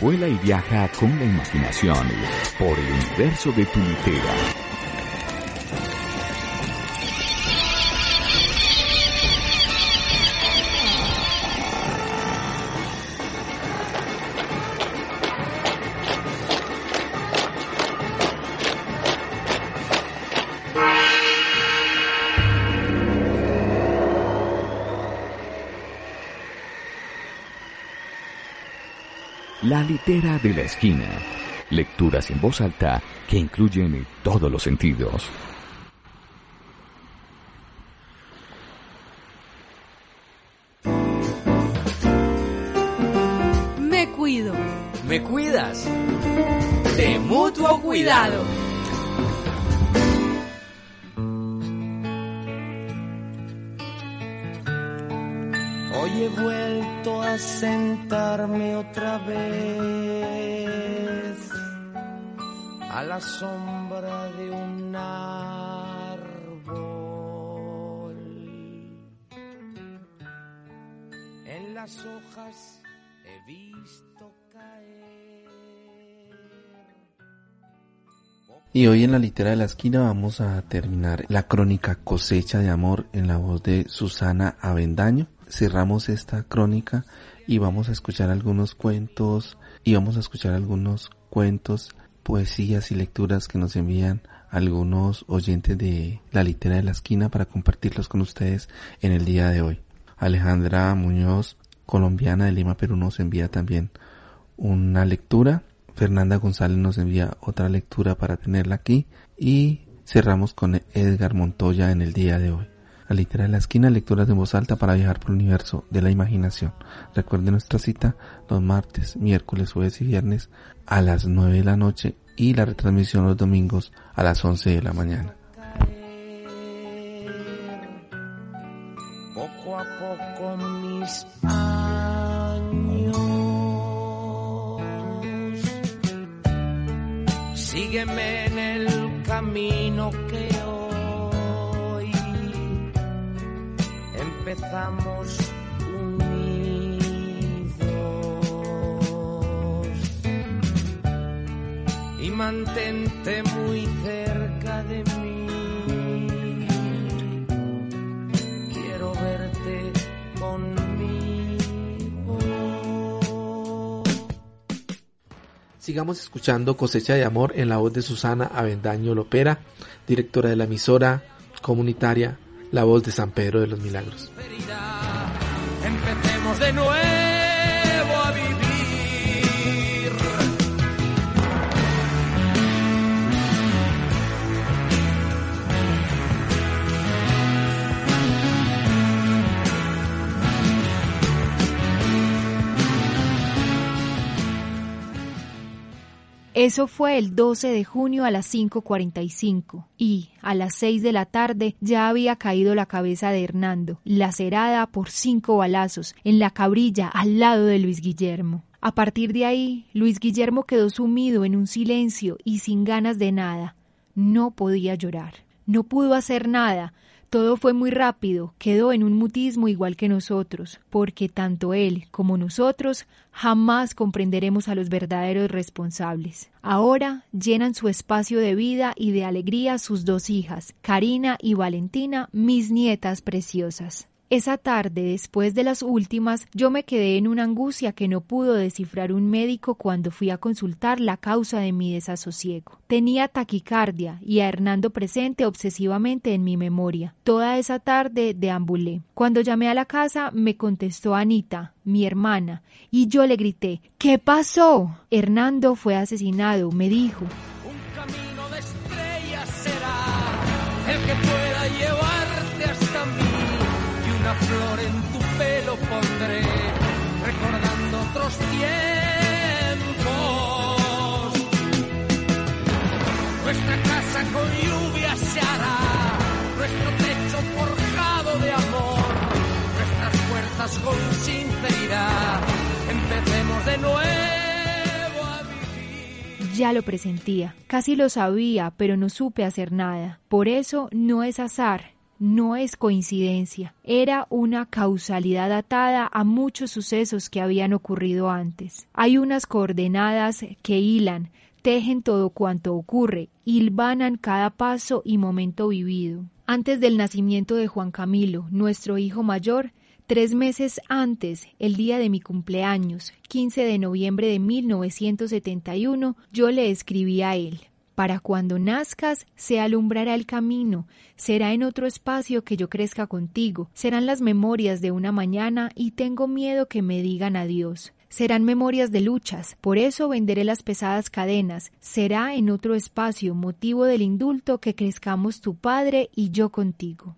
Vuela y viaja con la imaginación por el universo de tu litera. Litera de la esquina. Lecturas en voz alta que incluyen todos los sentidos. Sombra de un árbol. En las hojas he visto caer. Y hoy en la litera de la esquina vamos a terminar la crónica Cosecha de Amor en la voz de Susana Avendaño. Cerramos esta crónica y vamos a escuchar algunos cuentos y vamos a escuchar algunos cuentos, poesías y lecturas que nos envían algunos oyentes de la litera de la esquina para compartirlos con ustedes en el día de hoy. Alejandra Muñoz, colombiana de Lima, Perú, nos envía también una lectura Fernanda González nos envía otra lectura para tenerla aquí y cerramos con Edgar Montoya en el día de hoy. La litera de la esquina, lecturas de voz alta para viajar por el universo de la imaginación. Recuerden nuestra cita los martes, miércoles, jueves y viernes a las 9 de la noche y la retransmisión los domingos a las 11 de la mañana. Poco a poco mis años. Sígueme en el camino que empezamos unidos. Y mantente muy cerca de mí. Quiero verte conmigo. Sigamos escuchando Cosecha de Amor en la voz de Susana Avendaño Lopera, directora de la emisora comunitaria La Voz de San Pedro de los Milagros. Eso fue el 12 de junio a las 5.45 y a las 6 de la tarde ya había caído la cabeza de Hernando, lacerada por cinco balazos en la cabrilla al lado de Luis Guillermo. A partir de ahí, Luis Guillermo quedó sumido en un silencio y sin ganas de nada. No podía llorar. No pudo hacer nada. Todo fue muy rápido, quedó en un mutismo igual que nosotros, porque tanto él como nosotros jamás comprenderemos a los verdaderos responsables. Ahora llenan su espacio de vida y de alegría sus dos hijas, Karina y Valentina, mis nietas preciosas. Esa tarde, después de las últimas, yo me quedé en una angustia que no pudo descifrar un médico cuando fui a consultar la causa de mi desasosiego. Tenía taquicardia y a Hernando presente obsesivamente en mi memoria. Toda esa tarde deambulé. Cuando llamé a la casa, me contestó Anita, mi hermana, y yo le grité ¿Qué pasó? Hernando fue asesinado, me dijo. Un camino de estrellas será el que flor en tu pelo pondré, recordando otros tiempos. Nuestra casa con lluvia se hará, nuestro techo forjado de amor, nuestras fuerzas con sinceridad. Empecemos de nuevo. Ya lo presentía, casi lo sabía, pero no supe hacer nada. Por eso no es azar, no es coincidencia, era una causalidad atada a muchos sucesos que habían ocurrido antes. Hay unas coordenadas que hilan, tejen todo cuanto ocurre, hilvanan cada paso y momento vivido. Antes del nacimiento de Juan Camilo, nuestro hijo mayor, tres meses antes, el día de mi cumpleaños, 15 de noviembre de 1971, yo le escribí a él. Para cuando nazcas, se alumbrará el camino, será en otro espacio que yo crezca contigo, serán las memorias de una mañana y tengo miedo que me digan adiós. Serán memorias de luchas, por eso venderé las pesadas cadenas. Será en otro espacio motivo del indulto que crezcamos tu padre y yo contigo.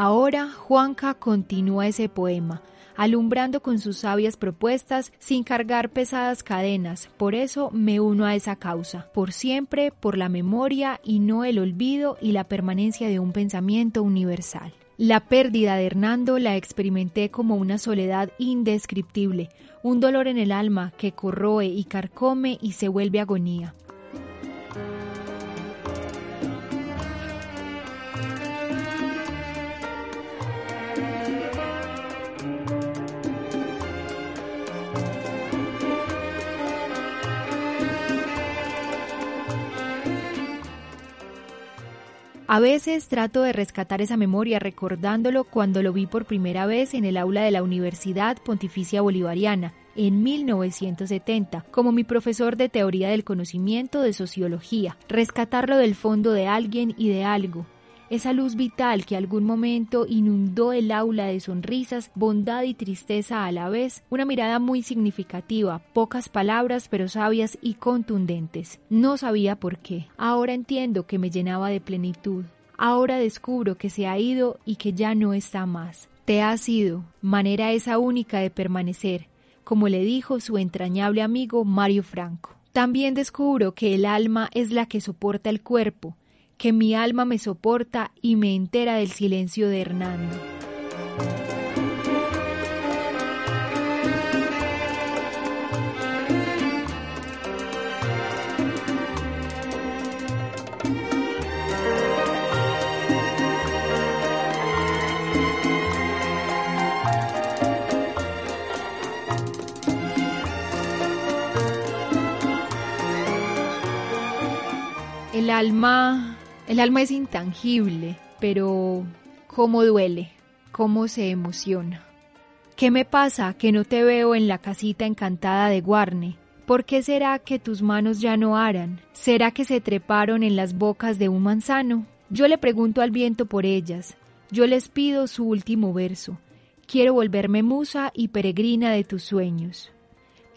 Ahora Juanca continúa ese poema, alumbrando con sus sabias propuestas sin cargar pesadas cadenas. Por eso me uno a esa causa, por siempre, por la memoria y no el olvido y la permanencia de un pensamiento universal. La pérdida de Hernando la experimenté como una soledad indescriptible, un dolor en el alma que corroe y carcome y se vuelve agonía. A veces trato de rescatar esa memoria recordándolo cuando lo vi por primera vez en el aula de la Universidad Pontificia Bolivariana en 1970 como mi profesor de teoría del conocimiento de sociología, rescatarlo del fondo de alguien y de algo, esa luz vital que algún momento inundó el aula de sonrisas, bondad y tristeza a la vez, una mirada muy significativa, pocas palabras pero sabias y contundentes. No sabía por qué. Ahora entiendo que me llenaba de plenitud. Ahora descubro que se ha ido y que ya no está más. Te ha sido, manera esa única de permanecer, como le dijo su entrañable amigo Mario Franco. También descubro que el alma es la que soporta el cuerpo, que mi alma me soporta y me entera del silencio de Hernando. El alma el alma es intangible, pero cómo duele, cómo se emociona. ¿Qué me pasa que no te veo en la casita encantada de Guarne? ¿Por qué será que tus manos ya no aran? ¿Será que se treparon en las bocas de un manzano? Yo le pregunto al viento por ellas. Yo les pido su último verso. Quiero volverme musa y peregrina de tus sueños.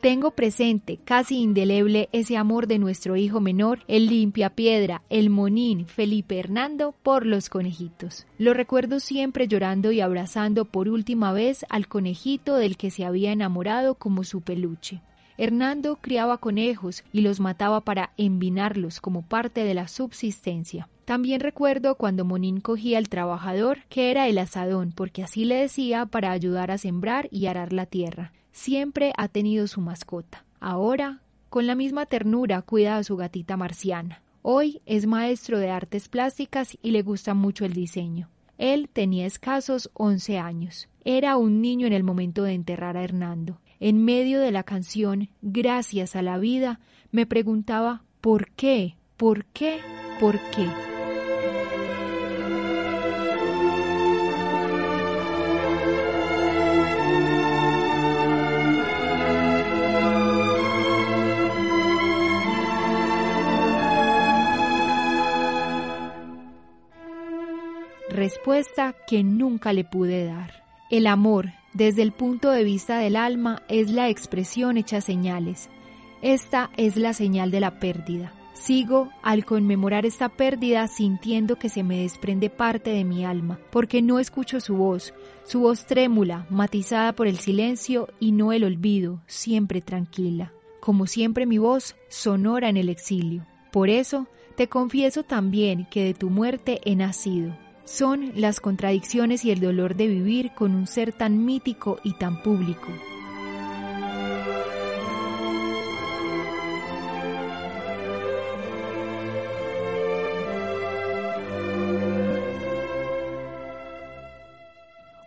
Tengo presente, casi indeleble, ese amor de nuestro hijo menor, el limpia piedra, el monín, Felipe Hernando, por los conejitos. Lo recuerdo siempre llorando y abrazando por última vez al conejito del que se había enamorado como su peluche. Hernando criaba conejos y los mataba para envinarlos como parte de la subsistencia. También recuerdo cuando Monín cogía al trabajador, que era el asadón, porque así le decía para ayudar a sembrar y arar la tierra siempre ha tenido su mascota. Ahora, con la misma ternura, cuida a su gatita marciana. Hoy es maestro de artes plásticas y le gusta mucho el diseño. Él tenía escasos once años. Era un niño en el momento de enterrar a Hernando. En medio de la canción Gracias a la vida, me preguntaba ¿por qué? ¿por qué? ¿por qué? Respuesta que nunca le pude dar. El amor, desde el punto de vista del alma, es la expresión hecha señales. Esta es la señal de la pérdida. Sigo al conmemorar esta pérdida sintiendo que se me desprende parte de mi alma, porque no escucho su voz, su voz trémula, matizada por el silencio y no el olvido, siempre tranquila. Como siempre mi voz sonora en el exilio. Por eso te confieso también que de tu muerte he nacido. Son las contradicciones y el dolor de vivir con un ser tan mítico y tan público.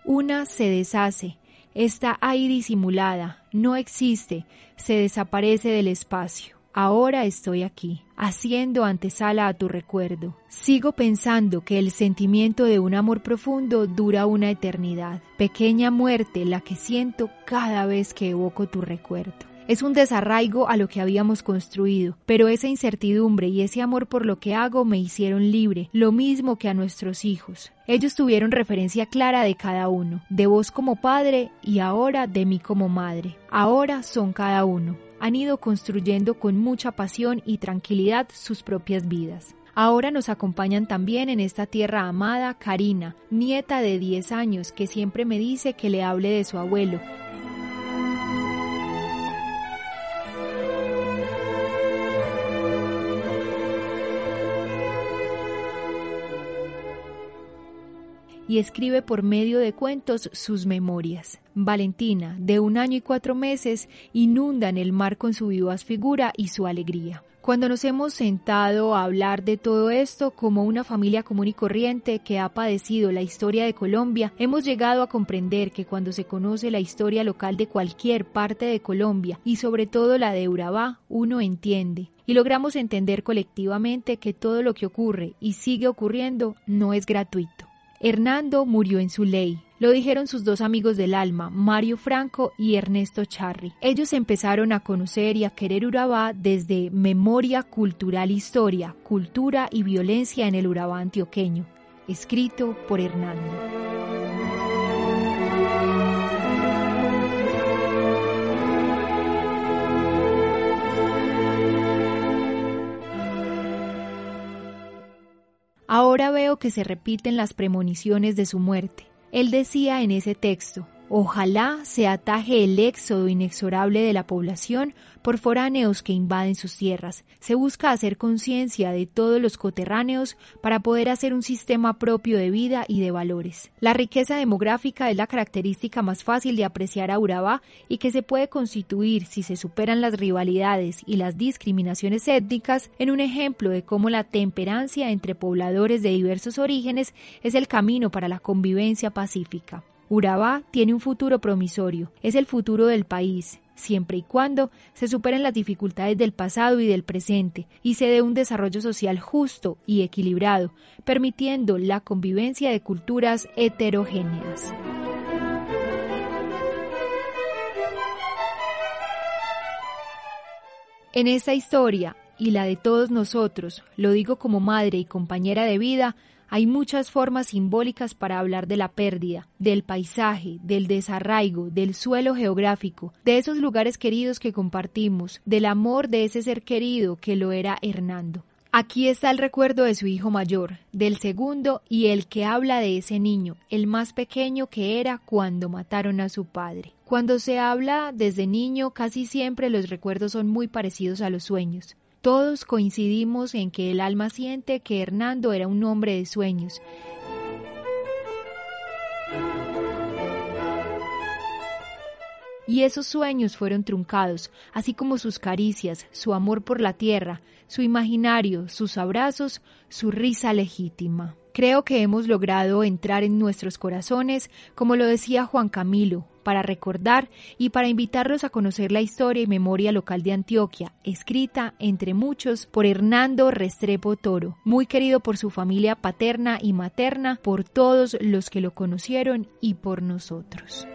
Una se deshace, está ahí disimulada, no existe, se desaparece del espacio. Ahora estoy aquí, haciendo antesala a tu recuerdo. Sigo pensando que el sentimiento de un amor profundo dura una eternidad. Pequeña muerte la que siento cada vez que evoco tu recuerdo. Es un desarraigo a lo que habíamos construido, pero esa incertidumbre y ese amor por lo que hago me hicieron libre, lo mismo que a nuestros hijos. Ellos tuvieron referencia clara de cada uno, de vos como padre y ahora de mí como madre. Ahora son cada uno. Han ido construyendo con mucha pasión y tranquilidad sus propias vidas. Ahora nos acompañan también en esta tierra amada Karina, nieta de 10 años, que siempre me dice que le hable de su abuelo, escribe por medio de cuentos sus memorias. Valentina, de un año y cuatro meses, inunda en el mar con su vivaz figura y su alegría. Cuando nos hemos sentado a hablar de todo esto como una familia común y corriente que ha padecido la historia de Colombia, hemos llegado a comprender que cuando se conoce la historia local de cualquier parte de Colombia y sobre todo la de Urabá, uno entiende y logramos entender colectivamente que todo lo que ocurre y sigue ocurriendo no es gratuito. Hernando murió en su ley. Lo dijeron sus dos amigos del alma, Mario Franco y Ernesto Charri. Ellos empezaron a conocer y a querer Urabá desde Memoria Cultural Historia, Cultura y Violencia en el Urabá Antioqueño, escrito por Hernando. Ahora veo que se repiten las premoniciones de su muerte. Él decía en ese texto, Ojalá se ataje el éxodo inexorable de la población por foráneos que invaden sus tierras. Se busca hacer conciencia de todos los coterráneos para poder hacer un sistema propio de vida y de valores. La riqueza demográfica es la característica más fácil de apreciar a Urabá y que se puede constituir si se superan las rivalidades y las discriminaciones étnicas en un ejemplo de cómo la temperancia entre pobladores de diversos orígenes es el camino para la convivencia pacífica. Urabá tiene un futuro promisorio, es el futuro del país, siempre y cuando se superen las dificultades del pasado y del presente y se dé un desarrollo social justo y equilibrado, permitiendo la convivencia de culturas heterogéneas. En esta historia, y la de todos nosotros, lo digo como madre y compañera de vida, hay muchas formas simbólicas para hablar de la pérdida, del paisaje, del desarraigo, del suelo geográfico, de esos lugares queridos que compartimos, del amor de ese ser querido que lo era Hernando. Aquí está el recuerdo de su hijo mayor, del segundo y el que habla de ese niño, el más pequeño que era cuando mataron a su padre. Cuando se habla desde niño casi siempre los recuerdos son muy parecidos a los sueños. Todos coincidimos en que el alma siente que Hernando era un hombre de sueños. Y esos sueños fueron truncados, así como sus caricias, su amor por la tierra, su imaginario, sus abrazos, su risa legítima. Creo que hemos logrado entrar en nuestros corazones, como lo decía Juan Camilo, para recordar y para invitarlos a conocer la historia y memoria local de Antioquia, escrita, entre muchos, por Hernando Restrepo Toro, muy querido por su familia paterna y materna, por todos los que lo conocieron y por nosotros.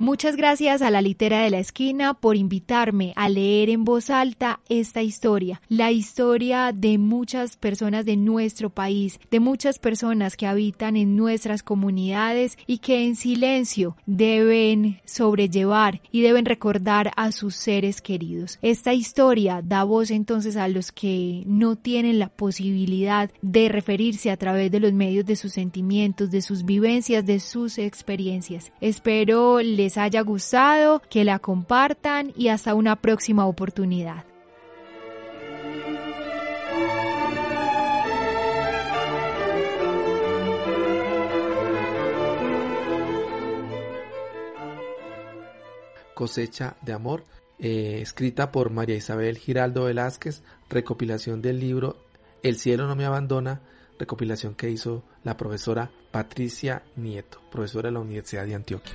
Muchas gracias a la litera de la esquina por invitarme a leer en voz alta esta historia, la historia de muchas personas de nuestro país, de muchas personas que habitan en nuestras comunidades y que en silencio deben sobrellevar y deben recordar a sus seres queridos. Esta historia da voz entonces a los que no tienen la posibilidad de referirse a través de los medios de sus sentimientos, de sus vivencias, de sus experiencias. Espero les haya gustado, que la compartan y hasta una próxima oportunidad. Cosecha de Amor, eh, escrita por María Isabel Giraldo Velázquez, recopilación del libro El cielo no me abandona, recopilación que hizo la profesora Patricia Nieto, profesora de la Universidad de Antioquia.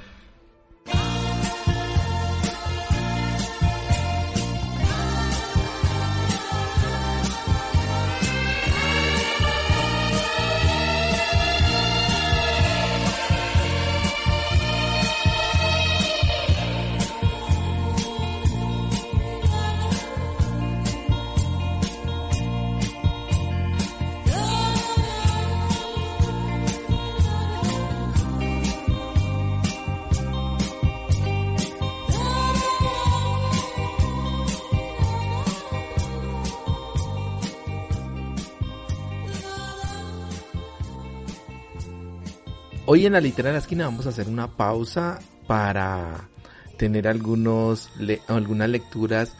Hoy en la litera de la esquina vamos a hacer una pausa para tener algunos algunas lecturas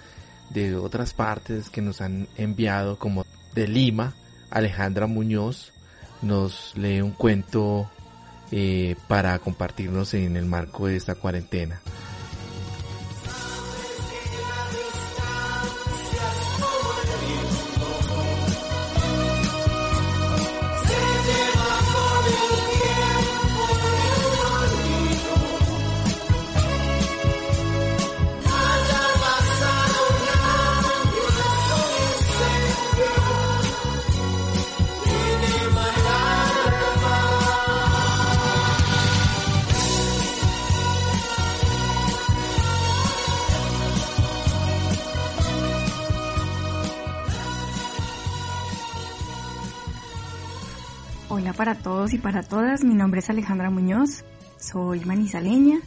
de otras partes que nos han enviado como de Lima. Alejandra Muñoz nos lee un cuento eh, para compartirnos en el marco de esta cuarentena para todos y para todas. Mi nombre es Alejandra Muñoz, soy manizaleña.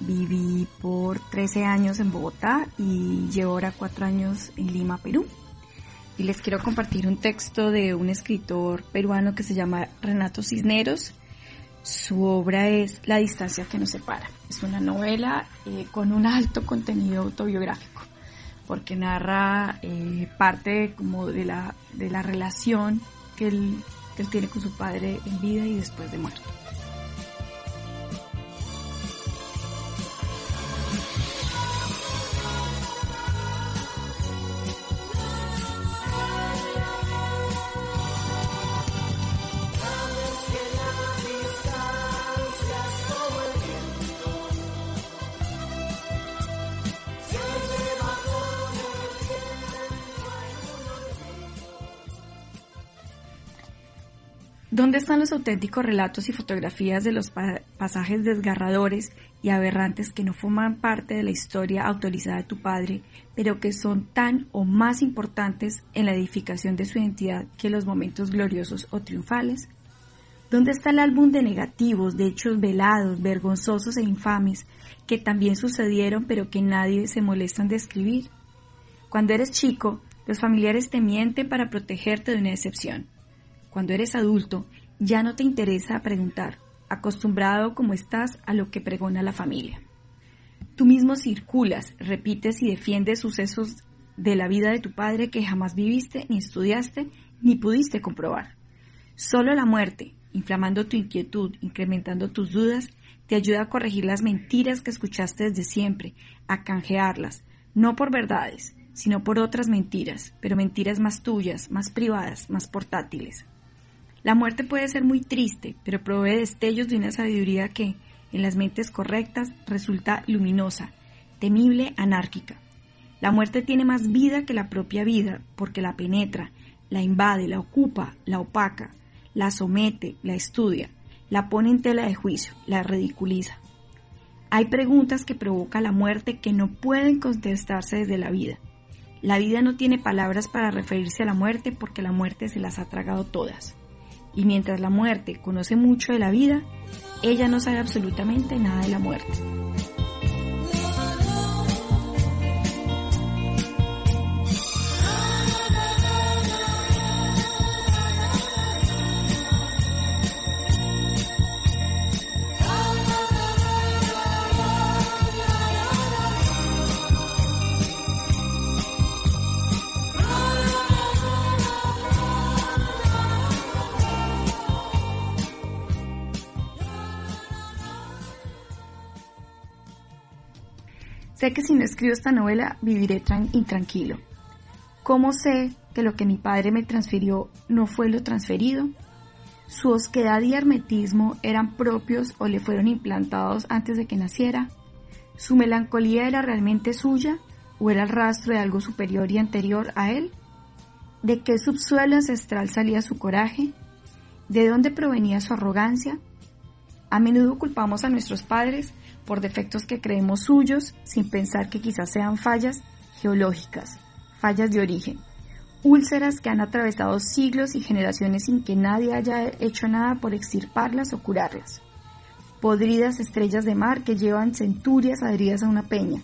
Viví por 13 años en Bogotá y llevo ahora 4 años en Lima, Perú. Y les quiero compartir un texto de un escritor peruano que se llama Renato Cisneros. Su obra es La distancia que nos separa. Es una novela eh, con un alto contenido autobiográfico porque narra eh, parte como de la, de la relación que él él tiene con su padre en vida y después de muerto. ¿Dónde están los auténticos relatos y fotografías de los pasajes desgarradores y aberrantes que no forman parte de la historia autorizada de tu padre, pero que son tan o más importantes en la edificación de su identidad que los momentos gloriosos o triunfales? ¿Dónde está el álbum de negativos, de hechos velados, vergonzosos e infames, que también sucedieron pero que nadie se molesta en describir? Cuando eres chico, los familiares te mienten para protegerte de una decepción cuando eres adulto, ya no te interesa preguntar, acostumbrado como estás a lo que pregona la familia. Tú mismo circulas, repites y defiendes sucesos de la vida de tu padre que jamás viviste, ni estudiaste, ni pudiste comprobar. Solo la muerte, inflamando tu inquietud, incrementando tus dudas, te ayuda a corregir las mentiras que escuchaste desde siempre, a canjearlas, no por verdades, sino por otras mentiras, pero mentiras más tuyas, más privadas, más portátiles. La muerte puede ser muy triste, pero provee destellos de una sabiduría que, en las mentes correctas, resulta luminosa, temible, anárquica. La muerte tiene más vida que la propia vida, porque la penetra, la invade, la ocupa, la opaca, la somete, la estudia, la pone en tela de juicio, la ridiculiza. Hay preguntas que provoca la muerte que no pueden contestarse desde la vida. La vida no tiene palabras para referirse a la muerte porque la muerte se las ha tragado todas. Y mientras la muerte conoce mucho de la vida, ella no sabe absolutamente nada de la muerte. Sé que si no escribo esta novela viviré intranquilo. ¿Cómo sé que lo que mi padre me transfirió no fue lo transferido? ¿Su osquedad y hermetismo eran propios o le fueron implantados antes de que naciera? ¿Su melancolía era realmente suya o era el rastro de algo superior y anterior a él? ¿De qué subsuelo ancestral salía su coraje? ¿De dónde provenía su arrogancia? A menudo culpamos a nuestros padres por defectos que creemos suyos sin pensar que quizás sean fallas geológicas, fallas de origen, úlceras que han atravesado siglos y generaciones sin que nadie haya hecho nada por extirparlas o curarlas, podridas estrellas de mar que llevan centurias adheridas a una peña,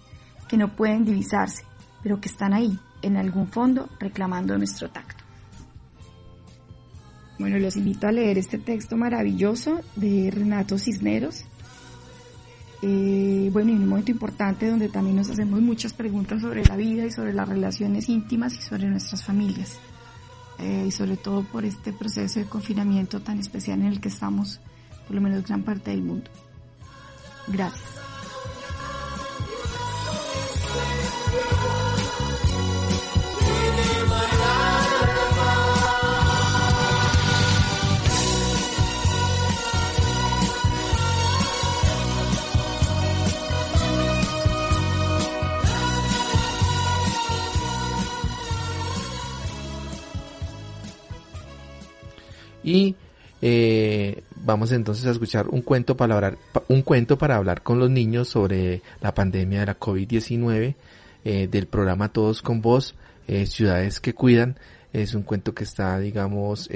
que no pueden divisarse, pero que están ahí, en algún fondo, reclamando nuestro tacto. Bueno, los invito a leer este texto maravilloso de Renato Cisneros, eh, bueno, y un momento importante donde también nos hacemos muchas preguntas sobre la vida y sobre las relaciones íntimas y sobre nuestras familias. Eh, y sobre todo por este proceso de confinamiento tan especial en el que estamos, por lo menos gran parte del mundo. Gracias. Y eh, vamos entonces a escuchar un cuento para hablar, un cuento para hablar con los niños sobre la pandemia de la COVID-19 eh, del programa Todos con Voz, eh, Ciudades que Cuidan. Es un cuento que está, digamos,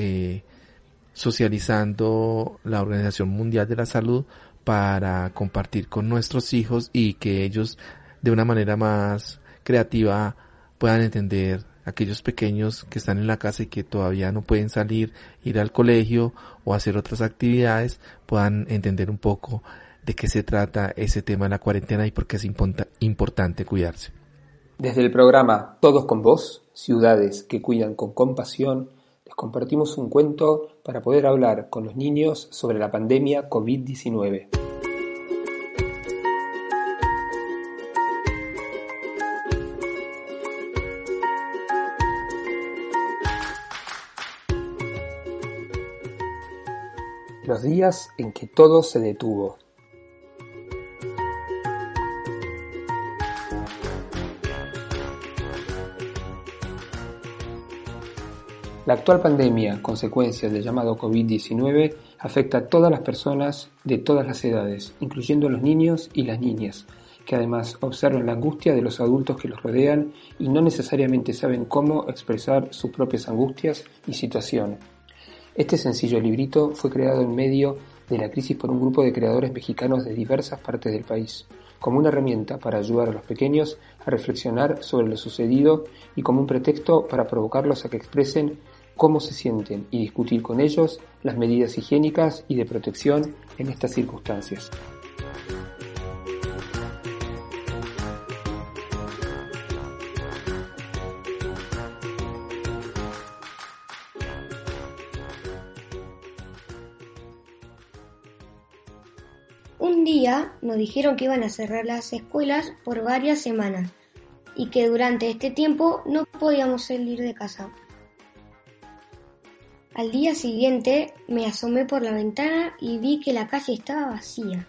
socializando la Organización Mundial de la Salud para compartir con nuestros hijos y que ellos de una manera más creativa puedan entender aquellos pequeños que están en la casa y que todavía no pueden salir, ir al colegio o hacer otras actividades, puedan entender un poco de qué se trata ese tema de la cuarentena y por qué es importante cuidarse. Desde el programa Todos con Vos, ciudades que cuidan con compasión, les compartimos un cuento para poder hablar con los niños sobre la pandemia COVID-19. Los días en que todo se detuvo. La actual pandemia, consecuencia del llamado COVID-19, afecta a todas las personas de todas las edades, incluyendo a los niños y las niñas, que además observan la angustia de los adultos que los rodean y no necesariamente saben cómo expresar sus propias angustias y situación. Este sencillo librito fue creado en medio de la crisis por un grupo de creadores mexicanos de diversas partes del país, como una herramienta para ayudar a los pequeños a reflexionar sobre lo sucedido y como un pretexto para provocarlos a que expresen cómo se sienten y discutir con ellos las medidas higiénicas y de protección en estas circunstancias. Nos dijeron que iban a cerrar las escuelas por varias semanas y que durante este tiempo no podíamos salir de casa. Al día siguiente me asomé por la ventana y vi que la calle estaba vacía.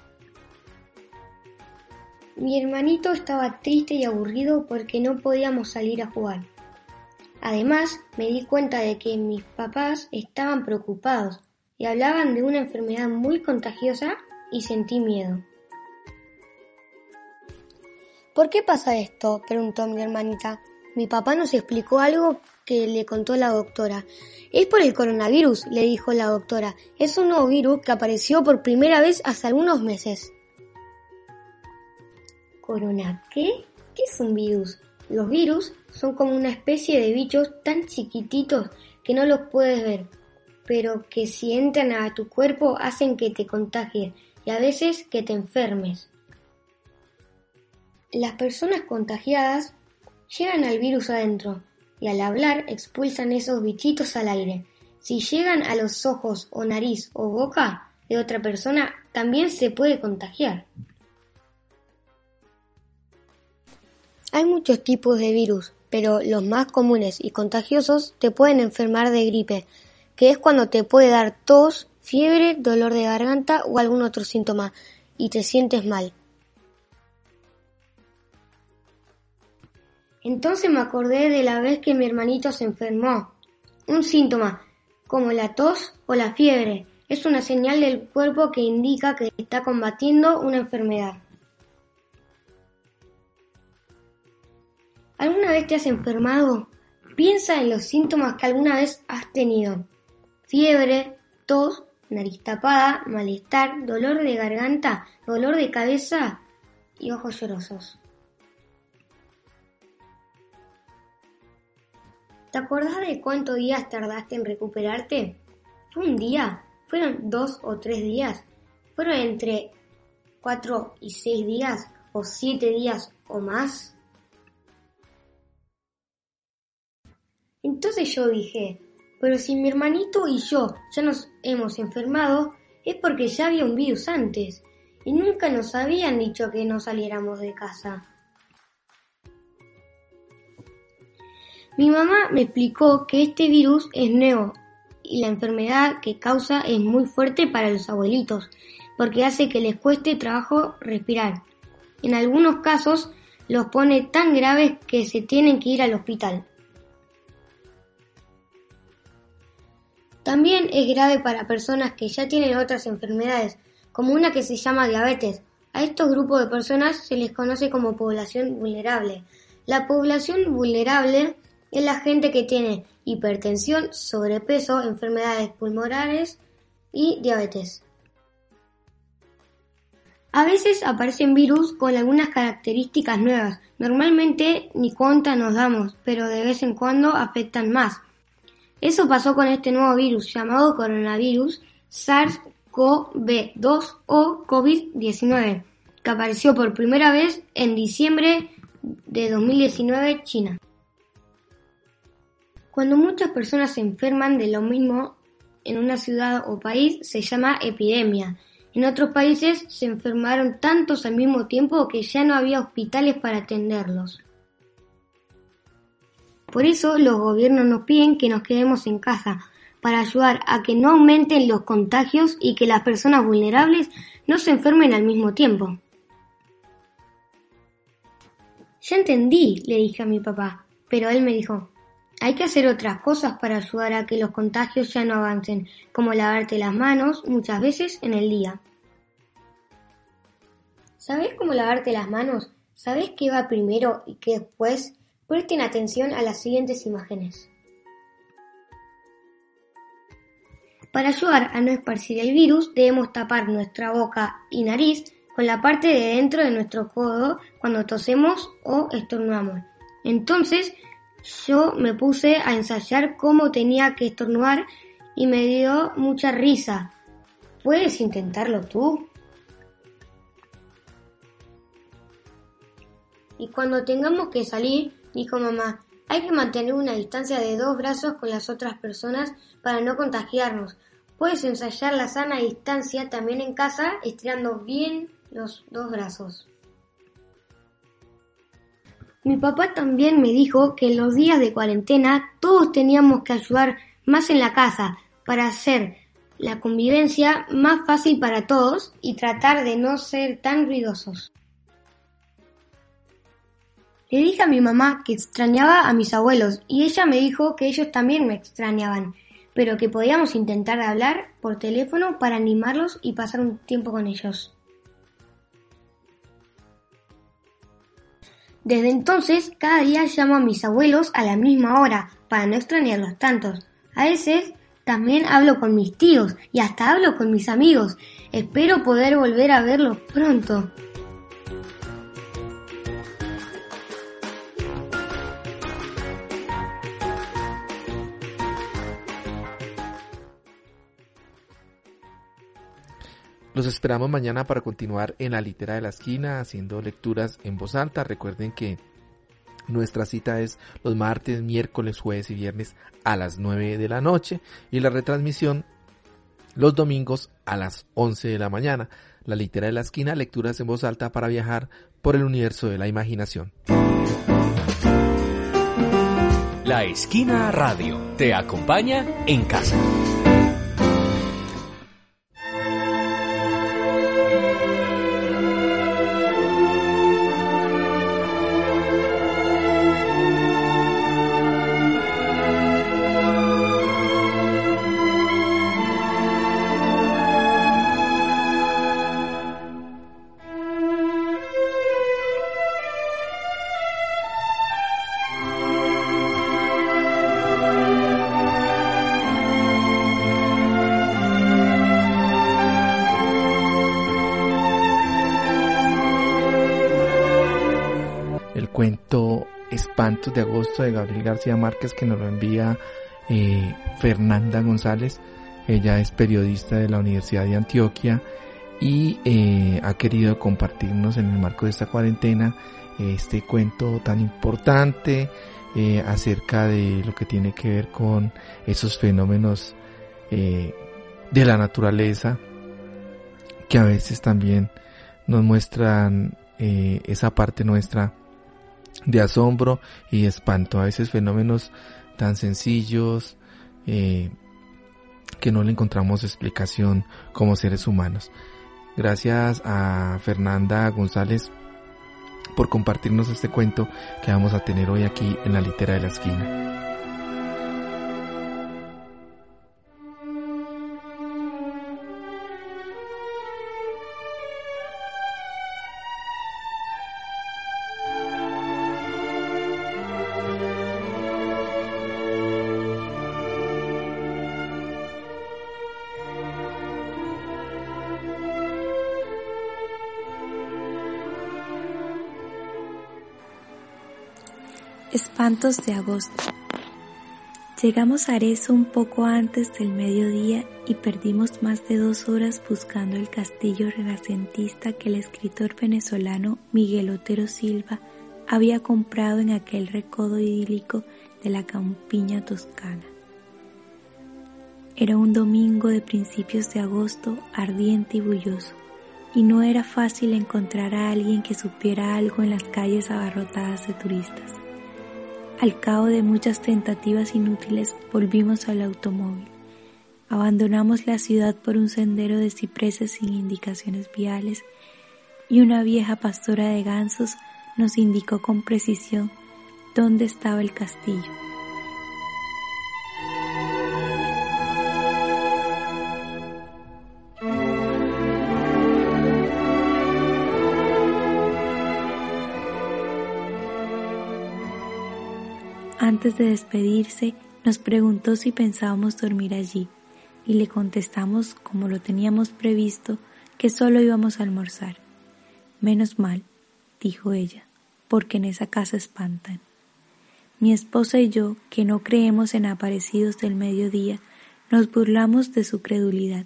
Mi hermanito estaba triste y aburrido porque no podíamos salir a jugar. Además, me di cuenta de que mis papás estaban preocupados y hablaban de una enfermedad muy contagiosa y sentí miedo. ¿Por qué pasa esto? preguntó mi hermanita. Mi papá nos explicó algo que le contó la doctora. Es por el coronavirus, le dijo la doctora. Es un nuevo virus que apareció por primera vez hace algunos meses. ¿Corona qué? ¿Qué es un virus? Los virus son como una especie de bichos tan chiquititos que no los puedes ver, pero que si entran a tu cuerpo hacen que te contagies y a veces que te enfermes. Las personas contagiadas llevan al virus adentro y al hablar expulsan esos bichitos al aire. Si llegan a los ojos o nariz o boca de otra persona, también se puede contagiar. Hay muchos tipos de virus, pero los más comunes y contagiosos te pueden enfermar de gripe, que es cuando te puede dar tos, fiebre, dolor de garganta o algún otro síntoma y te sientes mal. Entonces me acordé de la vez que mi hermanito se enfermó. Un síntoma, como la tos o la fiebre, es una señal del cuerpo que indica que está combatiendo una enfermedad. ¿Alguna vez te has enfermado? Piensa en los síntomas que alguna vez has tenido. Fiebre, tos, nariz tapada, malestar, dolor de garganta, dolor de cabeza y ojos llorosos. ¿Te acordás de cuántos días tardaste en recuperarte? ¿Fue un día? ¿Fueron dos o tres días? ¿Fueron entre cuatro y seis días? ¿O siete días o más? Entonces yo dije, pero si mi hermanito y yo ya nos hemos enfermado, es porque ya había un virus antes, y nunca nos habían dicho que no saliéramos de casa. Mi mamá me explicó que este virus es nuevo y la enfermedad que causa es muy fuerte para los abuelitos, porque hace que les cueste trabajo respirar. En algunos casos los pone tan graves que se tienen que ir al hospital. También es grave para personas que ya tienen otras enfermedades, como una que se llama diabetes. A estos grupos de personas se les conoce como población vulnerable. La población vulnerable es la gente que tiene hipertensión, sobrepeso, enfermedades pulmonares y diabetes. A veces aparecen virus con algunas características nuevas. Normalmente ni cuenta nos damos, pero de vez en cuando afectan más. Eso pasó con este nuevo virus llamado coronavirus SARS-CoV-2 o COVID-19, que apareció por primera vez en diciembre de 2019 China. Cuando muchas personas se enferman de lo mismo en una ciudad o país se llama epidemia. En otros países se enfermaron tantos al mismo tiempo que ya no había hospitales para atenderlos. Por eso los gobiernos nos piden que nos quedemos en casa, para ayudar a que no aumenten los contagios y que las personas vulnerables no se enfermen al mismo tiempo. Ya entendí, le dije a mi papá, pero él me dijo, hay que hacer otras cosas para ayudar a que los contagios ya no avancen, como lavarte las manos muchas veces en el día. ¿Sabes cómo lavarte las manos? ¿Sabes qué va primero y qué después? Presten atención a las siguientes imágenes. Para ayudar a no esparcir el virus, debemos tapar nuestra boca y nariz con la parte de dentro de nuestro codo cuando tosemos o estornudamos. Entonces, yo me puse a ensayar cómo tenía que estornudar y me dio mucha risa. ¿Puedes intentarlo tú? Y cuando tengamos que salir, Dijo mamá, hay que mantener una distancia de dos brazos con las otras personas para no contagiarnos. Puedes ensayar la sana distancia también en casa estirando bien los dos brazos. Mi papá también me dijo que en los días de cuarentena todos teníamos que ayudar más en la casa para hacer la convivencia más fácil para todos y tratar de no ser tan ruidosos. Le dije a mi mamá que extrañaba a mis abuelos y ella me dijo que ellos también me extrañaban, pero que podíamos intentar hablar por teléfono para animarlos y pasar un tiempo con ellos. Desde entonces, cada día llamo a mis abuelos a la misma hora para no extrañarlos tantos. A veces también hablo con mis tíos y hasta hablo con mis amigos. Espero poder volver a verlos pronto. Los esperamos mañana para continuar en la litera de la esquina haciendo lecturas en voz alta. Recuerden que nuestra cita es los martes, miércoles, jueves y viernes a las 9 de la noche y la retransmisión los domingos a las 11 de la mañana. La litera de la esquina, lecturas en voz alta para viajar por el universo de la imaginación. La esquina radio te acompaña en casa. Cuento Espantos de Agosto de Gabriel García Márquez que nos lo envía eh, Fernanda González. Ella es periodista de la Universidad de Antioquia y eh, ha querido compartirnos en el marco de esta cuarentena este cuento tan importante eh, acerca de lo que tiene que ver con esos fenómenos de la naturaleza que a veces también nos muestran esa parte nuestra de asombro y espanto a veces fenómenos tan sencillos eh, que no le encontramos explicación como seres humanos. Gracias a Fernanda González por compartirnos este cuento que vamos a tener hoy aquí en la litera de la esquina. Espantos de agosto. Llegamos a Arezzo un poco antes del mediodía y perdimos más de dos horas buscando el castillo renacentista que el escritor venezolano Miguel Otero Silva había comprado en aquel recodo idílico de la campiña toscana. Era un domingo de principios de agosto ardiente y bulloso, y no era fácil encontrar a alguien que supiera algo en las calles abarrotadas de turistas. Al cabo de muchas tentativas inútiles volvimos al automóvil. Abandonamos la ciudad por un sendero de cipreses sin indicaciones viales y una vieja pastora de gansos nos indicó con precisión dónde estaba el castillo. Antes de despedirse, nos preguntó si pensábamos dormir allí, y le contestamos, como lo teníamos previsto, que solo íbamos a almorzar. Menos mal, dijo ella, porque en esa casa espantan. Mi esposa y yo, que no creemos en aparecidos del mediodía, nos burlamos de su credulidad,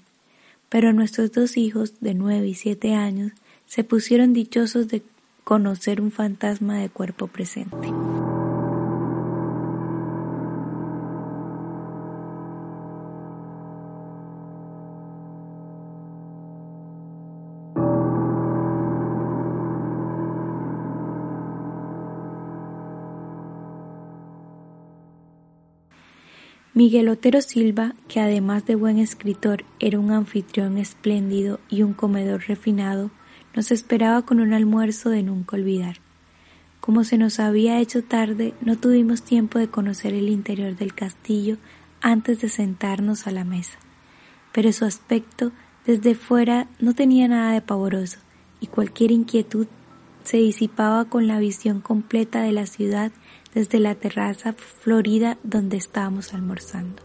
pero nuestros dos hijos, de nueve y siete años, se pusieron dichosos de conocer un fantasma de cuerpo presente. Miguel Otero Silva, que además de buen escritor era un anfitrión espléndido y un comedor refinado, nos esperaba con un almuerzo de nunca olvidar. Como se nos había hecho tarde, no tuvimos tiempo de conocer el interior del castillo antes de sentarnos a la mesa. Pero su aspecto desde fuera no tenía nada de pavoroso, y cualquier inquietud se disipaba con la visión completa de la ciudad desde la terraza florida donde estábamos almorzando.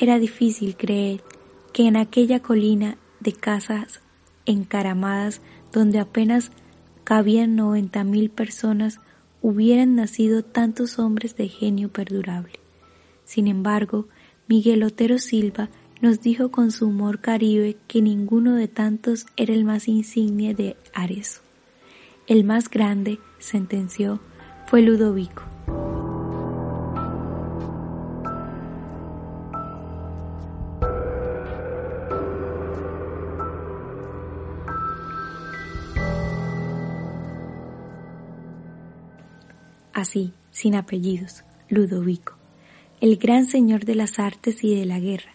Era difícil creer que en aquella colina de casas encaramadas donde apenas cabían noventa mil personas hubieran nacido tantos hombres de genio perdurable. Sin embargo, Miguel Otero Silva nos dijo con su humor caribe que ninguno de tantos era el más insigne de Arezo. El más grande, sentenció, fue Ludovico. Así, sin apellidos, Ludovico, el gran señor de las artes y de la guerra,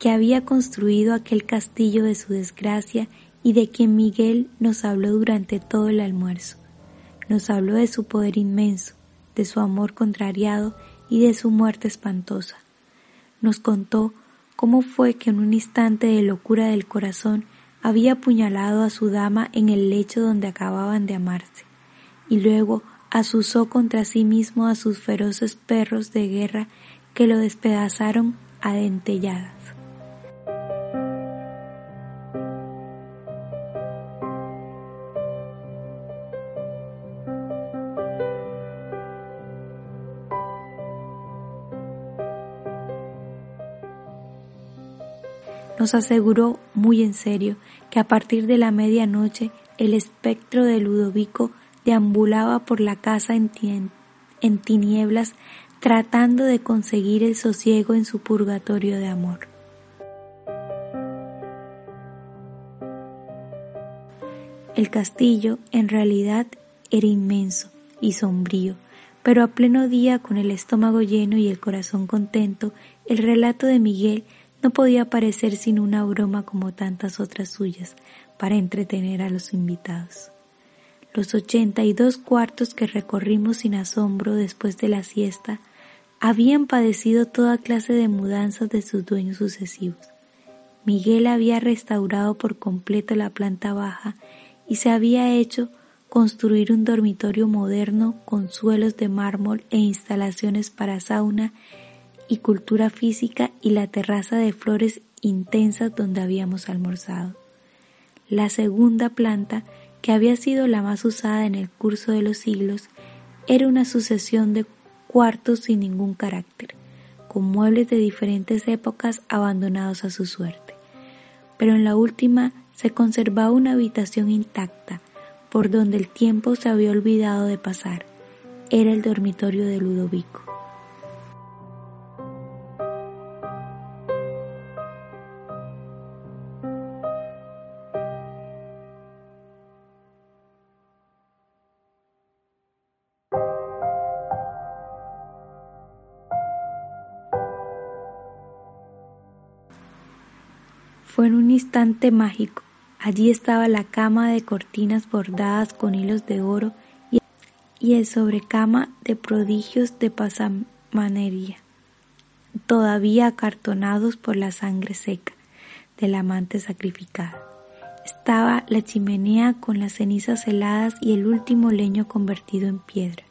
que había construido aquel castillo de su desgracia y de quien Miguel nos habló durante todo el almuerzo. Nos habló de su poder inmenso, de su amor contrariado y de su muerte espantosa. Nos contó cómo fue que en un instante de locura del corazón había apuñalado a su dama en el lecho donde acababan de amarse, y luego asusó contra sí mismo a sus feroces perros de guerra que lo despedazaron a dentelladas. Nos aseguró muy en serio que a partir de la medianoche el espectro de Ludovico deambulaba por la casa en, tinieblas tratando de conseguir el sosiego en su purgatorio de amor. El castillo en realidad era inmenso y sombrío, pero a pleno día, con el estómago lleno y el corazón contento, el relato de Miguel no podía parecer sin una broma como tantas otras suyas para entretener a los invitados. Los ochenta y dos cuartos que recorrimos sin asombro después de la siesta habían padecido toda clase de mudanzas de sus dueños sucesivos. Miguel había restaurado por completo la planta baja y se había hecho construir un dormitorio moderno con suelos de mármol e instalaciones para sauna y cultura física y la terraza de flores intensas donde habíamos almorzado. La segunda planta que había sido la más usada en el curso de los siglos, era una sucesión de cuartos sin ningún carácter, con muebles de diferentes épocas abandonados a su suerte. Pero en la última se conservaba una habitación intacta, por donde el tiempo se había olvidado de pasar. Era el dormitorio de Ludovico. Instante mágico. Allí estaba la cama de cortinas bordadas con hilos de oro y el sobrecama de prodigios de pasamanería, todavía acartonados por la sangre seca del amante sacrificada. Estaba la chimenea con las cenizas heladas y el último leño convertido en piedra,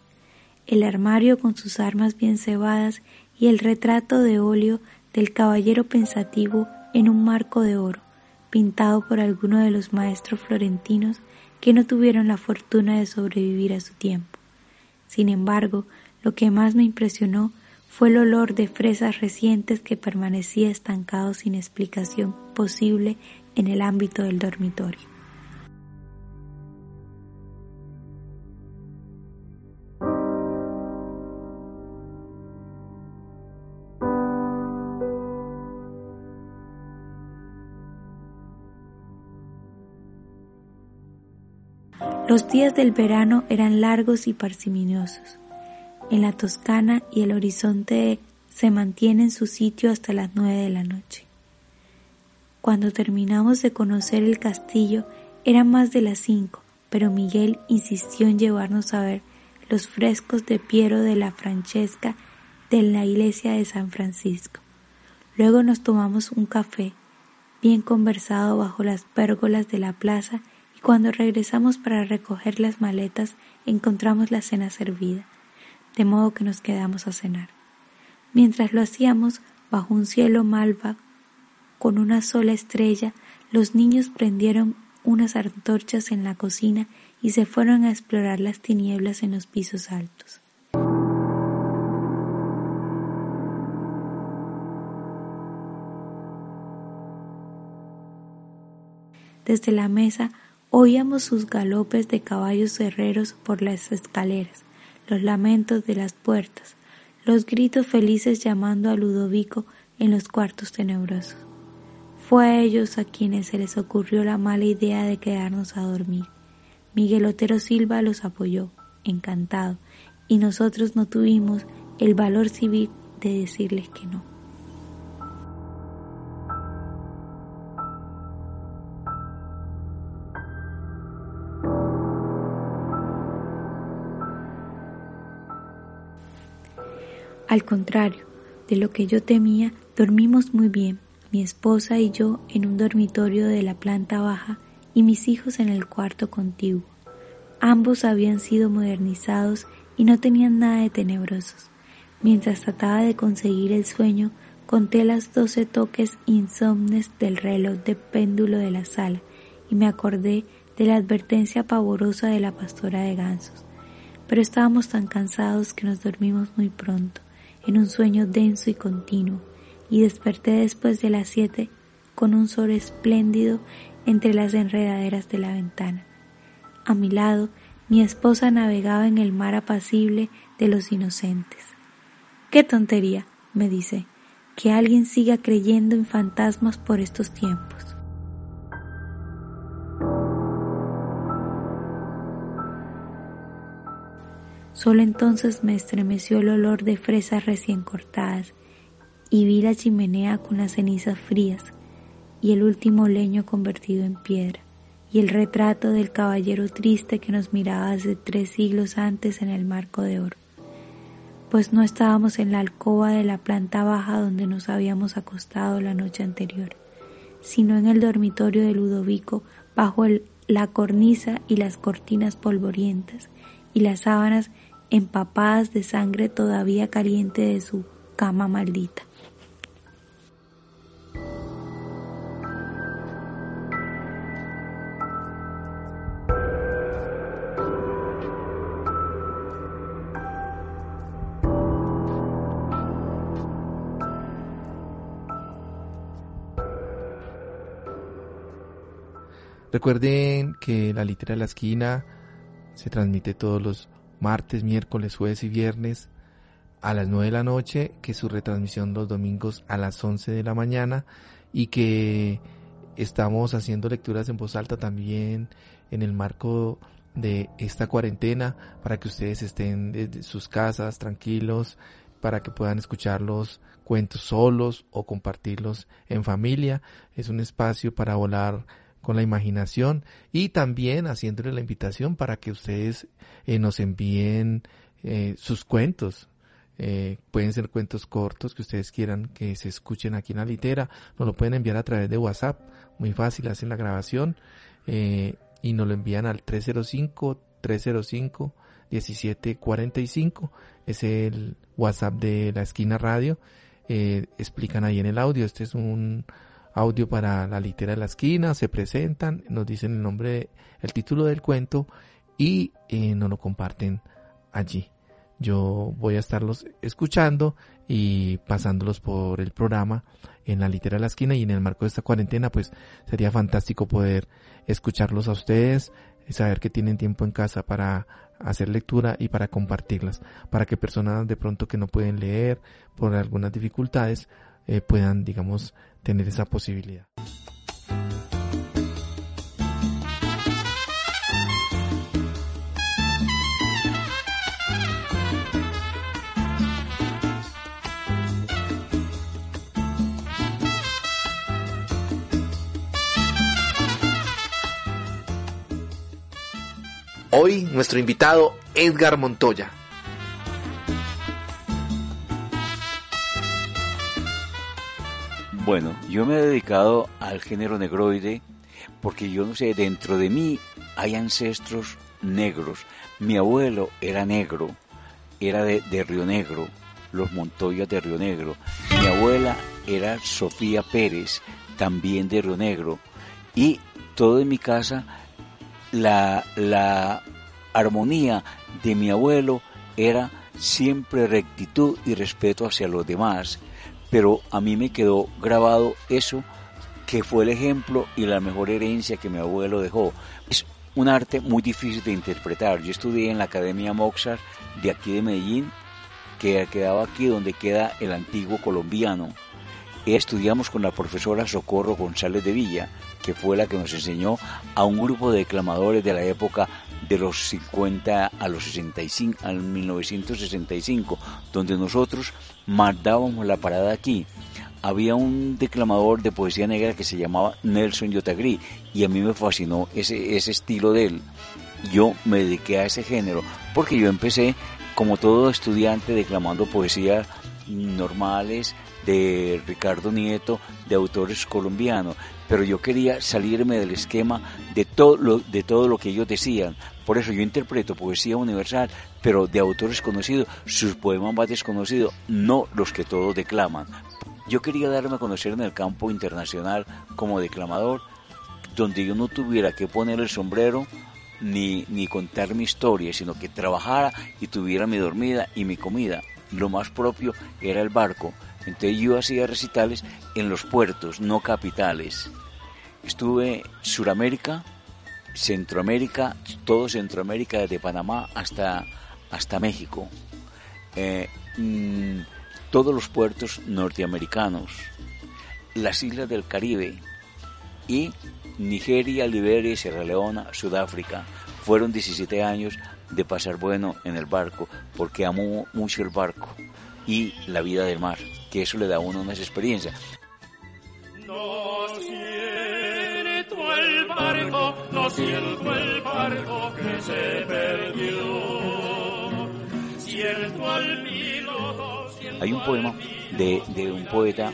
el armario con sus armas bien cebadas y el retrato de óleo del caballero pensativo en un marco de oro, pintado por alguno de los maestros florentinos que no tuvieron la fortuna de sobrevivir a su tiempo. Sin embargo, lo que más me impresionó fue el olor de fresas recientes que permanecía estancado sin explicación posible en el ámbito del dormitorio. Los días del verano eran largos y parsimoniosos. En la Toscana y el horizonte se mantiene en su sitio hasta las nueve de la noche. Cuando terminamos de conocer el castillo, Eran más de las cinco, pero Miguel insistió en llevarnos a ver los frescos de Piero de la Francesca de la iglesia de San Francisco. Luego nos tomamos un café, bien conversado bajo las pérgolas de la plaza, y cuando regresamos para recoger las maletas encontramos la cena servida, de modo que nos quedamos a cenar. Mientras lo hacíamos, bajo un cielo malva, con una sola estrella, los niños prendieron unas antorchas en la cocina y se fueron a explorar las tinieblas en los pisos altos. Desde la mesa oíamos sus galopes de caballos herreros por las escaleras, los lamentos de las puertas, los gritos felices llamando a Ludovico en los cuartos tenebrosos. Fue a ellos a quienes se les ocurrió la mala idea de quedarnos a dormir. Miguel Otero Silva los apoyó, encantado, y nosotros no tuvimos el valor civil de decirles que no. Al contrario de lo que yo temía, dormimos muy bien, mi esposa y yo en un dormitorio de la planta baja y mis hijos en el cuarto contiguo. Ambos habían sido modernizados y no tenían nada de tenebrosos. Mientras trataba de conseguir el sueño, conté las doce toques insomnes del reloj de péndulo de la sala y me acordé de la advertencia pavorosa de la pastora de gansos. Pero estábamos tan cansados que nos dormimos muy pronto en un sueño denso y continuo, y desperté después de las siete con un sol espléndido entre las enredaderas de la ventana. A mi lado, mi esposa navegaba en el mar apacible de los inocentes. ¡Qué tontería! me dice, que alguien siga creyendo en fantasmas por estos tiempos. Solo entonces me estremeció el olor de fresas recién cortadas y vi la chimenea con las cenizas frías y el último leño convertido en piedra y el retrato del caballero triste que nos miraba hace tres siglos antes en el marco de oro. Pues no estábamos en la alcoba de la planta baja donde nos habíamos acostado la noche anterior, sino en el dormitorio de Ludovico bajo la cornisa y las cortinas polvorientas y las sábanas empapadas de sangre todavía caliente de su cama maldita. Recuerden que la litera de la esquina se transmite todos los martes, miércoles, jueves y viernes a las 9 de la noche, que su retransmisión los domingos a las 11 de la mañana y que estamos haciendo lecturas en voz alta también en el marco de esta cuarentena para que ustedes estén desde sus casas tranquilos, para que puedan escuchar los cuentos solos o compartirlos en familia. Es un espacio para volar con la imaginación y también haciéndole la invitación para que ustedes eh, nos envíen eh, sus cuentos. Eh, pueden ser cuentos cortos que ustedes quieran que se escuchen aquí en la litera. Nos lo pueden enviar a través de WhatsApp. Muy fácil, hacen la grabación y nos lo envían al 305 305 1745. Es el WhatsApp de la esquina radio. explican ahí en el audio. Este es un audio para la litera de la esquina, se presentan, nos dicen el nombre, el título del cuento y eh, nos lo comparten allí. Yo voy a estarlos escuchando y pasándolos por el programa en la litera de la esquina y en el marco de esta cuarentena pues sería fantástico poder escucharlos a ustedes, saber que tienen tiempo en casa para hacer lectura y para compartirlas, para que personas de pronto que no pueden leer por algunas dificultades eh, puedan, digamos, tener esa posibilidad. Hoy nuestro invitado Edgar Montoya. Bueno, yo me he dedicado al género negroide porque yo no sé, dentro de mí hay ancestros negros. Mi abuelo era negro, era de, Río Negro, los Montoyas de Río Negro. Mi abuela era Sofía Pérez, también de Río Negro. Y todo en mi casa, la, la armonía de mi abuelo era siempre rectitud y respeto hacia los demás pero a mí me quedó grabado eso que fue el ejemplo y la mejor herencia que mi abuelo dejó. Es un arte muy difícil de interpretar. Yo estudié en la Academia Mozart de aquí de Medellín, que quedaba aquí donde queda el antiguo colombiano. Estudiamos con la profesora Socorro González de Villa, que fue la que nos enseñó a un grupo de declamadores de la época de los 50 a los 65, al 1965, donde nosotros mandábamos la parada aquí. Había un declamador de poesía negra que se llamaba Nelson Yotagri y a mí me fascinó ese, ese estilo de él. Yo me dediqué a ese género porque yo empecé como todo estudiante declamando poesías normales de Ricardo Nieto, de autores colombianos, pero yo quería salirme del esquema de todo lo, de todo lo que ellos decían. Por eso yo interpreto poesía universal, pero de autores conocidos, sus poemas más desconocidos, no los que todos declaman. Yo quería darme a conocer en el campo internacional como declamador, donde yo no tuviera que poner el sombrero ni, ni contar mi historia, sino que trabajara y tuviera mi dormida y mi comida. Lo más propio era el barco entonces yo hacía recitales en los puertos, no capitales. Estuve Suramérica, Centroamérica, todo Centroamérica, desde Panamá hasta, hasta México. Eh, mm, todos los puertos norteamericanos, las islas del Caribe y Nigeria, Liberia, Sierra Leona, Sudáfrica. Fueron 17 años de pasar bueno en el barco, porque amo mucho el barco y la vida del mar, que eso le da a uno unas experiencias. Siento el barco, no siento el barco que se perdió. Siento al piloto, Hay un poema de, de, un poeta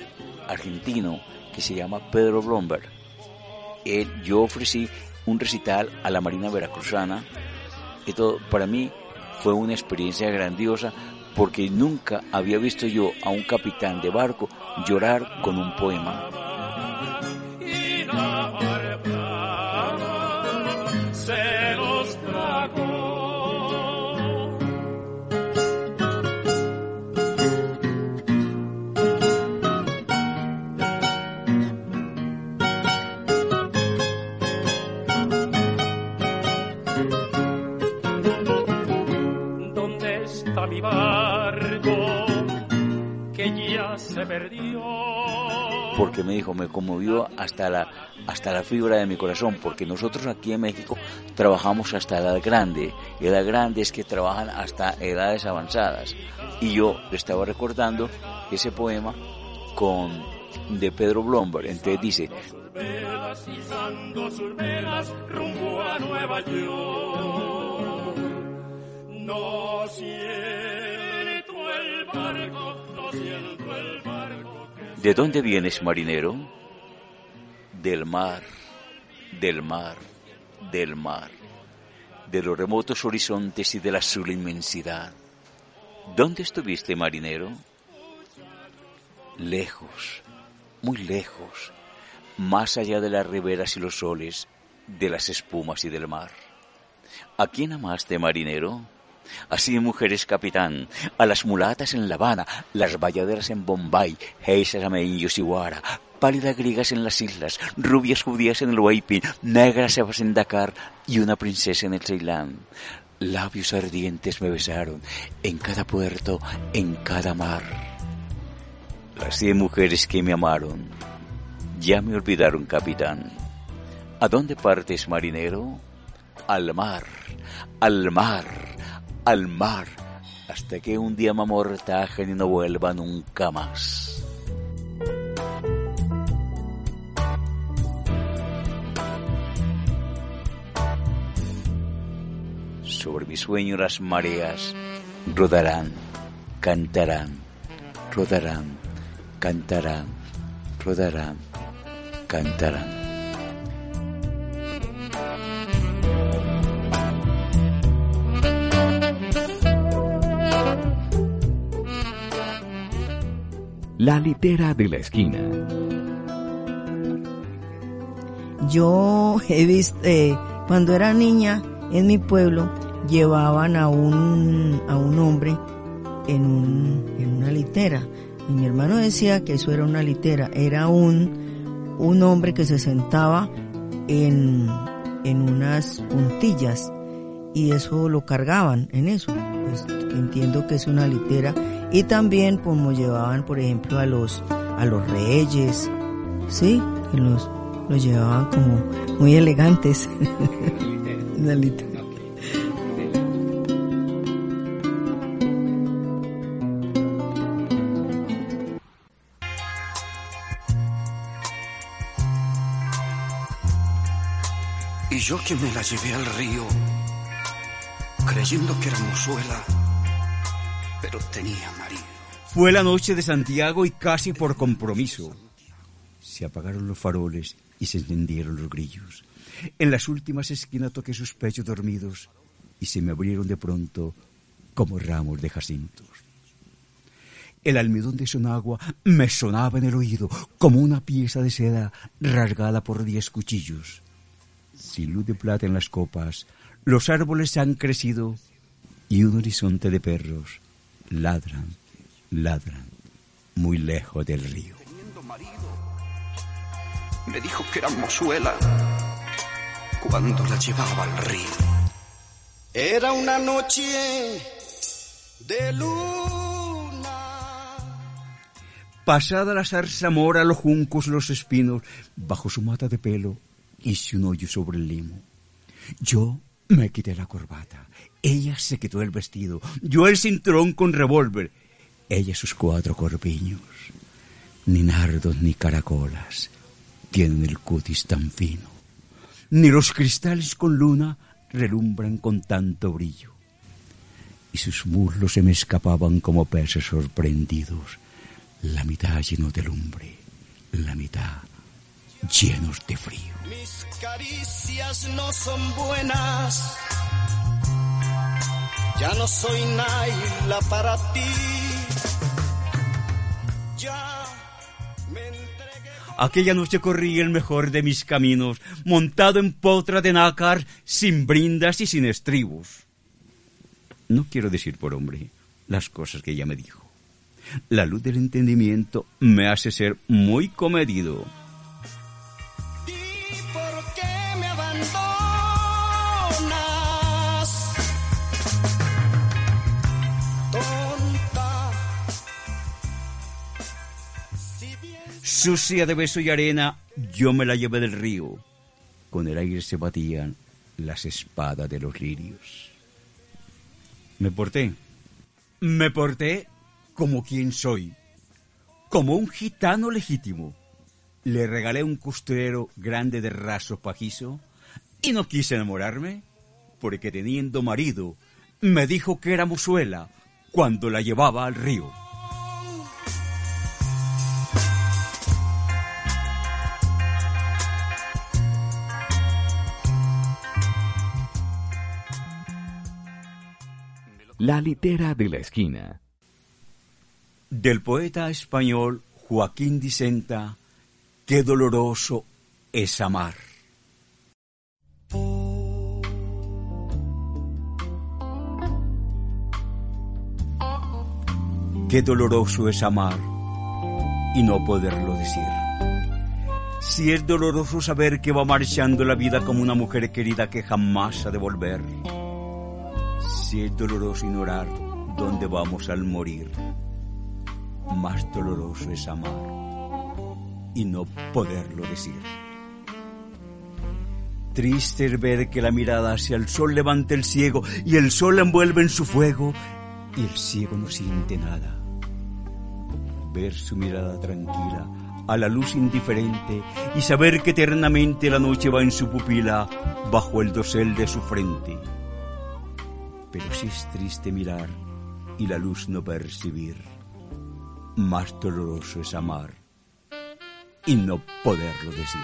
argentino que se llama Pedro Blomberg. yo ofrecí un recital a la Marina Veracruzana todo, para mí fue una experiencia grandiosa porque nunca había visto yo a un capitán de barco llorar con un poema se los trago. ¿Dónde está mi barco que ya se perdió? Porque me dijo, me conmovió hasta la, hasta la fibra de mi corazón, porque nosotros aquí en México trabajamos hasta edad grande, edad grande es que trabajan hasta edades avanzadas. Y yo estaba recordando ese poema con de Pedro Blomberg, entonces dice, no siento el barco. ¿De dónde vienes, marinero? Del mar, del mar, del mar, de los remotos horizontes y de la azul inmensidad. ¿Dónde estuviste, marinero? Lejos, muy lejos, más allá de las riberas y los soles, de las espumas y del mar. ¿A quién amaste, marinero? Así mujeres capitán, a las mulatas en La Habana, las bayaderas en Bombay, geisas en Yoshiwara, pálidas griegas en las islas, rubias judías en el Waipin, negras en Dakar y una princesa en el Ceilán. Labios ardientes me besaron en cada puerto, en cada mar. Las cien mujeres que me amaron ya me olvidaron, capitán. ¿A dónde partes, marinero? Al mar, al mar, al mar hasta que un día me amortajen y no vuelva nunca más. sobre mi sueño las mareas rodarán, cantarán, rodarán, cantarán, rodarán, cantarán. La litera de la esquina. Yo he visto, eh, cuando era niña en mi pueblo, llevaban a un, a un hombre en, un, en una litera. Y mi hermano decía que eso era una litera, era un, un hombre que se sentaba en, en unas puntillas y eso lo cargaban en eso. Pues, entiendo que es una litera y también como llevaban por ejemplo a los a los reyes, sí, que los los llevaban como muy elegantes. Y yo que me la llevé al río, creyendo que era mozuela, pero tenía marido. Fue la noche de Santiago y casi por compromiso. Se apagaron los faroles y se encendieron los grillos. En las últimas esquinas toqué sus pechos dormidos y se me abrieron de pronto como ramos de jacintos. El almidón de Sonagua me sonaba en el oído como una pieza de seda rasgada por diez cuchillos. Sin luz de plata en las copas, los árboles han crecido y un horizonte de perros ladran, ladran, muy lejos del río. Me dijo que era mozuela cuando la llevaba al río. Era una noche de luna. Pasada la zarzamora, los juncos, los espinos, bajo su mata de pelo hice un hoyo sobre el limo. Yo me quité la corbata, ella se quitó el vestido, yo el cinturón con revólver, ella sus cuatro corpiños. Ni nardos ni caracolas tienen el cutis tan fino, ni los cristales con luna relumbran con tanto brillo. Y sus muslos se me escapaban como peces sorprendidos, la mitad lleno de lumbre, la mitad llenos de frío. Mis caricias no son buenas. Ya no soy Naila para ti. Aquella noche corrí el mejor de mis caminos, montado en potra de nácar, sin brindas y sin estribos. No quiero decir por hombre las cosas que ella me dijo. La luz del entendimiento me hace ser muy comedido. Sucia de beso y arena, yo me la llevé del río. Con el aire se batían las espadas de los lirios. Me porté. Me porté como quien soy. Como un gitano legítimo. Le regalé un costurero grande de raso pajizo y no quise enamorarme porque teniendo marido me dijo que era mozuela cuando la llevaba al río. La litera de la esquina. Del poeta español Joaquín Dicenta, qué doloroso es amar. Qué doloroso es amar y no poderlo decir. Si es doloroso saber que va marchando la vida como una mujer querida que jamás ha de volver. Si es doloroso ignorar dónde vamos al morir. Más doloroso es amar y no poderlo decir. Triste es ver que la mirada hacia el sol levanta el ciego y el sol envuelve en su fuego y el ciego no siente nada. Ver su mirada tranquila a la luz indiferente y saber que eternamente la noche va en su pupila bajo el dosel de su frente. Pero sí es triste mirar y la luz no percibir. Más doloroso es amar y no poderlo decir.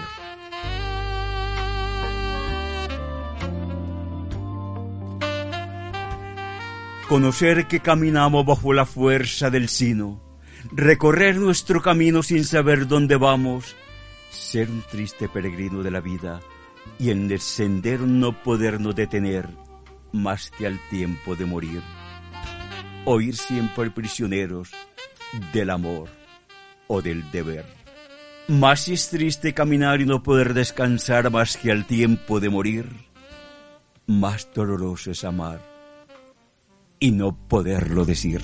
Conocer que caminamos bajo la fuerza del sino, recorrer nuestro camino sin saber dónde vamos, ser un triste peregrino de la vida y en el sendero no podernos detener más que al tiempo de morir. Oír siempre prisioneros del amor o del deber. Más es triste caminar y no poder descansar más que al tiempo de morir, más doloroso es amar y no poderlo decir.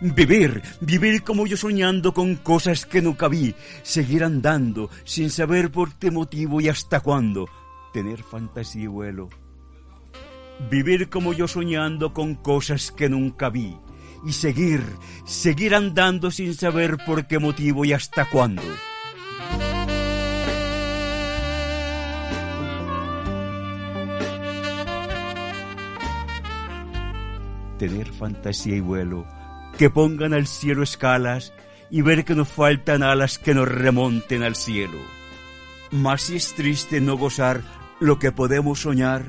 Vivir, vivir como yo soñando con cosas que nunca vi, seguir andando sin saber por qué motivo y hasta cuándo, tener fantasía y vuelo. Vivir como yo soñando con cosas que nunca vi y seguir, seguir andando sin saber por qué motivo y hasta cuándo. Tener fantasía y vuelo que pongan al cielo escalas y ver que nos faltan alas que nos remonten al cielo. Mas si es triste no gozar lo que podemos soñar,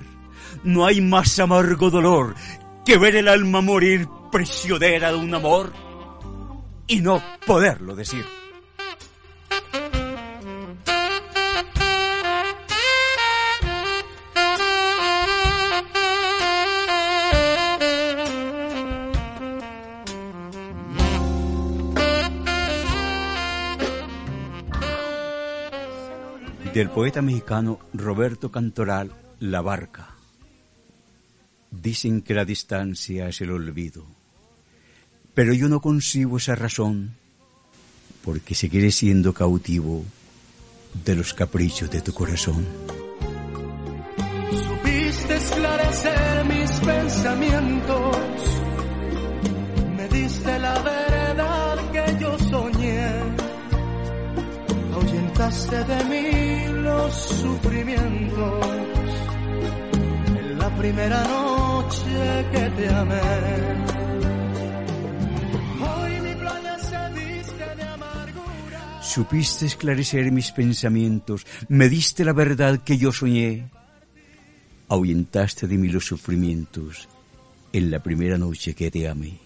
no hay más amargo dolor que ver el alma morir prisionera de un amor y no poderlo decir. Del poeta mexicano Roberto Cantoral La Barca. Dicen que la distancia es el olvido, pero yo no concibo esa razón porque seguiré siendo cautivo de los caprichos de tu corazón. Supiste esclarecer mis pensamientos, me diste la ahuyentaste de mí los sufrimientos en la primera noche que te amé. Hoy mi playa se viste de amargura. Supiste esclarecer mis pensamientos, me diste la verdad que yo soñé, ahuyentaste de mí los sufrimientos en la primera noche que te amé.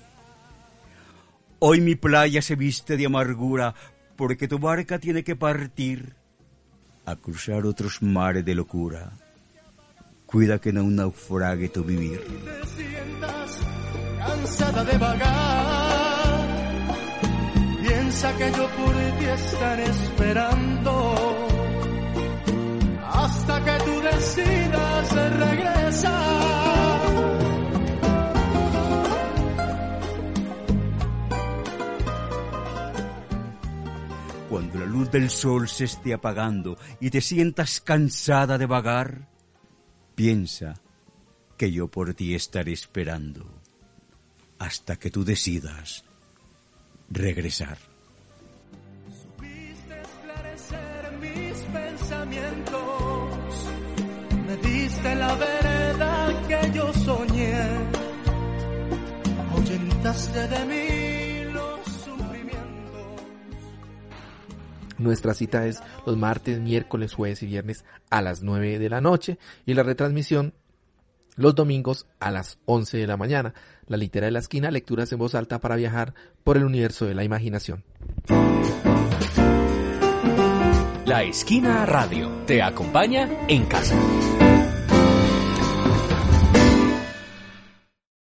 Hoy mi playa se viste de amargura porque tu barca tiene que partir a cruzar otros mares de locura. Cuida que no naufrague tu vivir. cansada de vagar. Piensa que yo por ti estaré esperando hasta que tú decidas regresar. Cuando la luz del sol se esté apagando y te sientas cansada de vagar, piensa que yo por ti estaré esperando hasta que tú decidas regresar. Supiste esclarecer mis pensamientos, me diste la verdad que yo soñé, ahuyentaste de mí Nuestra cita es los martes, miércoles, jueves y viernes a las 9 de la noche y la retransmisión los domingos a las 11 de la mañana. La litera de la esquina, lecturas en voz alta para viajar por el universo de la imaginación. La Esquina Radio te acompaña en casa.